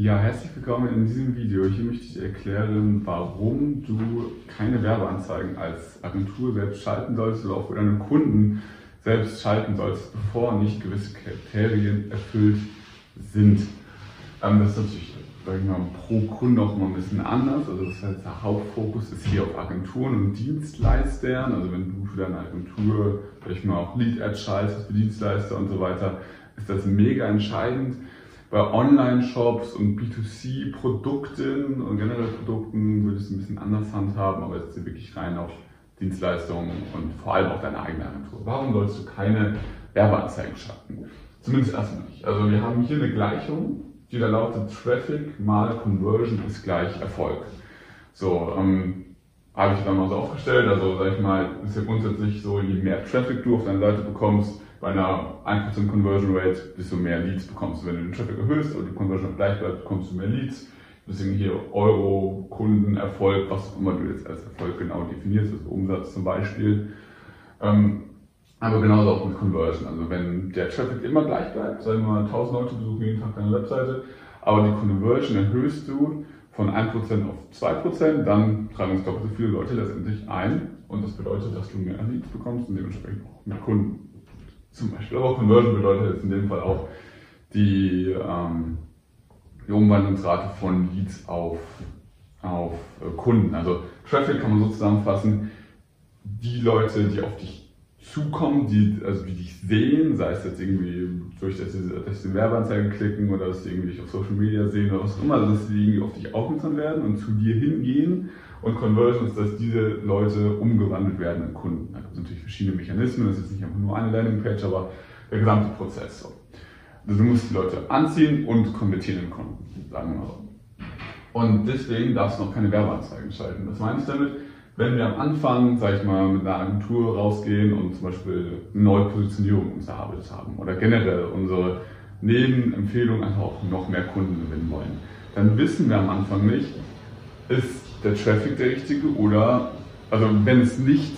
Ja, herzlich willkommen in diesem Video. Hier möchte ich erklären, warum du keine Werbeanzeigen als Agentur selbst schalten sollst oder auch für deine Kunden selbst schalten sollst, bevor nicht gewisse Kriterien erfüllt sind. Ähm, das ist natürlich sag ich mal, pro Kunde auch immer ein bisschen anders. Also das heißt, der Hauptfokus ist hier auf Agenturen und Dienstleistern. Also wenn du für deine Agentur, sag ich mal, auch Lead-Ads schaltest für Dienstleister und so weiter, ist das mega entscheidend. Bei Online-Shops und B2C-Produkten und generell Produkten würde ich es ein bisschen anders handhaben, aber jetzt wirklich rein auf Dienstleistungen und vor allem auf deine eigene Agentur. Warum sollst du keine Werbeanzeigen schalten? Zumindest erstmal nicht. Also wir haben hier eine Gleichung, die da lautet Traffic mal Conversion ist gleich Erfolg. So, ähm, habe ich dann mal so aufgestellt. Also sag ich mal, ist ja grundsätzlich so, je mehr Traffic du auf deine Seite bekommst, bei einer 1% Conversion Rate, desto mehr Leads bekommst du. Wenn du den Traffic erhöhst und die Conversion gleich bleibt, bekommst du mehr Leads. Deswegen hier Euro, Kunden, Erfolg, was auch immer du jetzt als Erfolg genau definierst, also Umsatz zum Beispiel. Ähm, aber genauso auch mit Conversion. Also wenn der Traffic immer gleich bleibt, sagen wir mal 1000 Leute besuchen jeden Tag deine Webseite, aber die Conversion erhöhst du von 1% auf 2%, dann tragen uns doppelt so viele Leute letztendlich ein. Und das bedeutet, dass du mehr Leads bekommst und dementsprechend auch mehr Kunden zum Beispiel. Aber Conversion bedeutet jetzt in dem Fall auch die, ähm, die Umwandlungsrate von Leads auf, auf äh, Kunden. Also Traffic kann man so zusammenfassen, die Leute, die auf dich zukommen, die, also die dich sehen, sei es jetzt irgendwie durch, dass sie, dass sie Werbeanzeigen klicken oder dass sie irgendwie dich auf Social Media sehen oder was auch immer, also dass sie irgendwie auf dich aufmerksam werden und zu dir hingehen. Und Conversion ist, dass diese Leute umgewandelt werden in Kunden. Da gibt es natürlich verschiedene Mechanismen, das ist nicht einfach nur eine Landingpage, aber der gesamte Prozess. So. Also du musst die Leute anziehen und konvertieren in Kunden, sagen wir mal so. Und deswegen darfst du noch keine Werbeanzeigen schalten. Was meine ich damit? wenn wir am Anfang, sag ich mal, mit einer Agentur rausgehen und zum Beispiel eine neue Positionierung uns erarbeitet haben oder generell unsere Nebenempfehlung einfach auch noch mehr Kunden gewinnen wollen, dann wissen wir am Anfang nicht, ist der Traffic der richtige oder, also wenn es nicht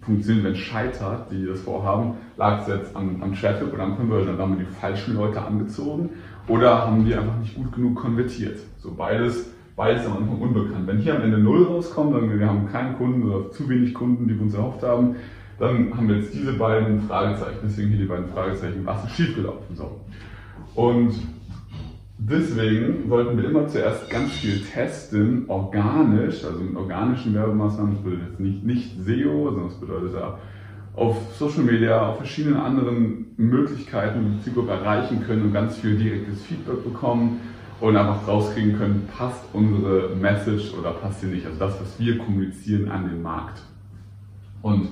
funktioniert, wenn es scheitert, die das vorhaben, lag es jetzt am, am Traffic oder am Conversion, dann haben wir die falschen Leute angezogen oder haben die einfach nicht gut genug konvertiert. So beides beides am Anfang unbekannt. Wenn hier am Ende Null rauskommt, dann wir haben keinen Kunden oder zu wenig Kunden, die wir uns erhofft haben, dann haben wir jetzt diese beiden Fragezeichen. Deswegen hier die beiden Fragezeichen, was ist schiefgelaufen? So. Und deswegen sollten wir immer zuerst ganz viel testen, organisch, also mit organischen Werbemaßnahmen, das bedeutet jetzt nicht, nicht SEO, sondern das bedeutet ja auf Social Media, auf verschiedenen anderen Möglichkeiten, die die Zielgruppe erreichen können und ganz viel direktes Feedback bekommen und einfach rauskriegen können, passt unsere Message oder passt sie nicht. Also das, was wir kommunizieren an den Markt. Und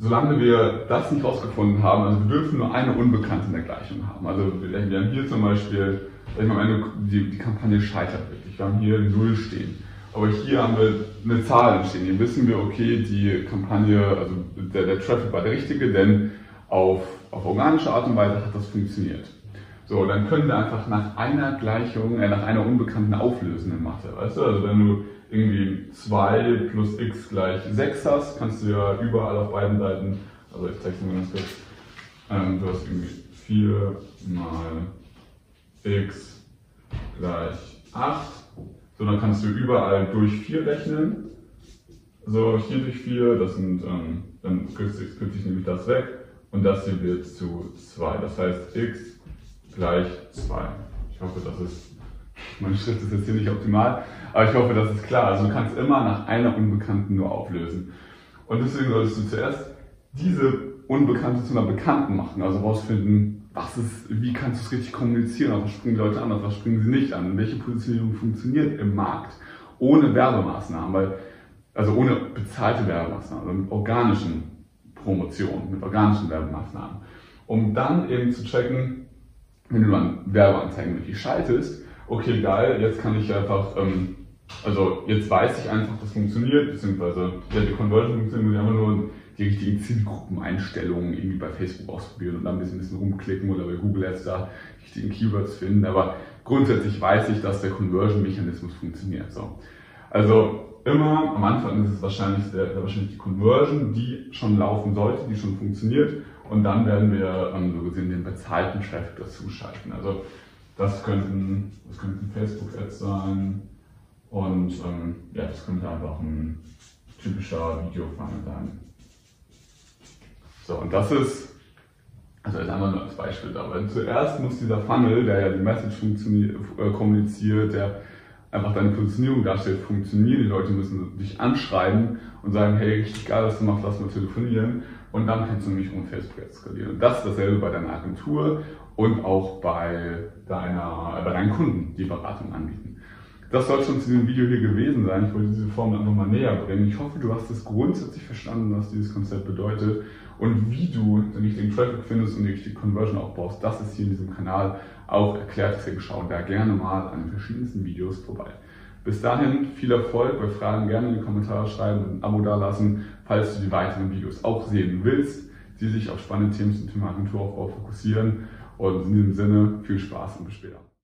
solange wir das nicht rausgefunden haben, also wir dürfen nur eine Unbekannte in der Gleichung haben. Also wir haben hier zum Beispiel, am Ende die, die Kampagne scheitert wirklich. Wir haben hier Null stehen. Aber hier haben wir eine Zahl stehen. Hier wissen wir, okay, die Kampagne, also der, der Traffic war der richtige, denn auf, auf organische Art und Weise hat das funktioniert. So, dann können wir einfach nach einer Gleichung, äh, nach einer Unbekannten auflösen in Mathe. Weißt du, also wenn du irgendwie 2 plus x gleich 6 hast, kannst du ja überall auf beiden Seiten, also ich zeige es mal ganz kurz, ähm, du hast irgendwie 4 mal x gleich 8. So, dann kannst du überall durch 4 rechnen. So, hier durch 4, das sind, ähm, dann kürzt sich, sich nämlich das weg. Und das hier wird zu 2. Das heißt, x gleich 2. Ich hoffe, das ist, mein Schritt ist jetzt hier nicht optimal, aber ich hoffe, das ist klar. Also du kannst immer nach einer Unbekannten nur auflösen. Und deswegen solltest du zuerst diese Unbekannte zu einer Bekannten machen, also herausfinden, was ist, wie kannst du es richtig kommunizieren, also was springen die Leute an, was springen sie nicht an, welche Positionierung funktioniert im Markt, ohne Werbemaßnahmen, weil, also ohne bezahlte Werbemaßnahmen, also mit organischen Promotionen, mit organischen Werbemaßnahmen, um dann eben zu checken, wenn du dann Werbeanzeigen wirklich schaltest, okay, geil, jetzt kann ich einfach, ähm, also jetzt weiß ich einfach, das funktioniert, beziehungsweise ja, die Conversion funktioniert, muss ich einfach nur die richtigen Zielgruppeneinstellungen irgendwie bei Facebook ausprobieren und dann ein bisschen, ein bisschen rumklicken oder bei Google Ads da die richtigen Keywords finden. Aber grundsätzlich weiß ich, dass der Conversion-Mechanismus funktioniert. So. Also immer am Anfang ist es wahrscheinlich, der, wahrscheinlich die Conversion, die schon laufen sollte, die schon funktioniert. Und dann werden wir ähm, so gesehen den bezahlten Traffic dazu schalten. Also das könnten, das könnten Facebook-Ads sein und ähm, ja, das könnte einfach ein typischer Video-Funnel sein. So, und das ist, also jetzt einmal nur als Beispiel da, weil zuerst muss dieser Funnel, der ja die Message äh, kommuniziert, der einfach deine Positionierung darstellt, funktionieren. Die Leute müssen dich anschreiben und sagen, hey, richtig geil, was du machst, lass mal telefonieren. Und dann kannst du nämlich um Facebook skalieren. Und das ist dasselbe bei deiner Agentur und auch bei, deiner, äh, bei deinen Kunden, die Beratung anbieten. Das soll schon zu diesem Video hier gewesen sein. Ich wollte diese Formel einfach mal näher bringen. Ich hoffe, du hast es grundsätzlich verstanden, was dieses Konzept bedeutet und wie du den richtigen Traffic findest und die richtige Conversion aufbaust. Das ist hier in diesem Kanal auch erklärt. Deswegen schau da gerne mal an den verschiedensten Videos vorbei. Bis dahin viel Erfolg. Bei Fragen gerne in die Kommentare schreiben und ein Abo dalassen, falls du die weiteren Videos auch sehen willst, die sich auf spannende Themen zum Thema Agenturaufbau fokussieren. Und in diesem Sinne viel Spaß und bis später.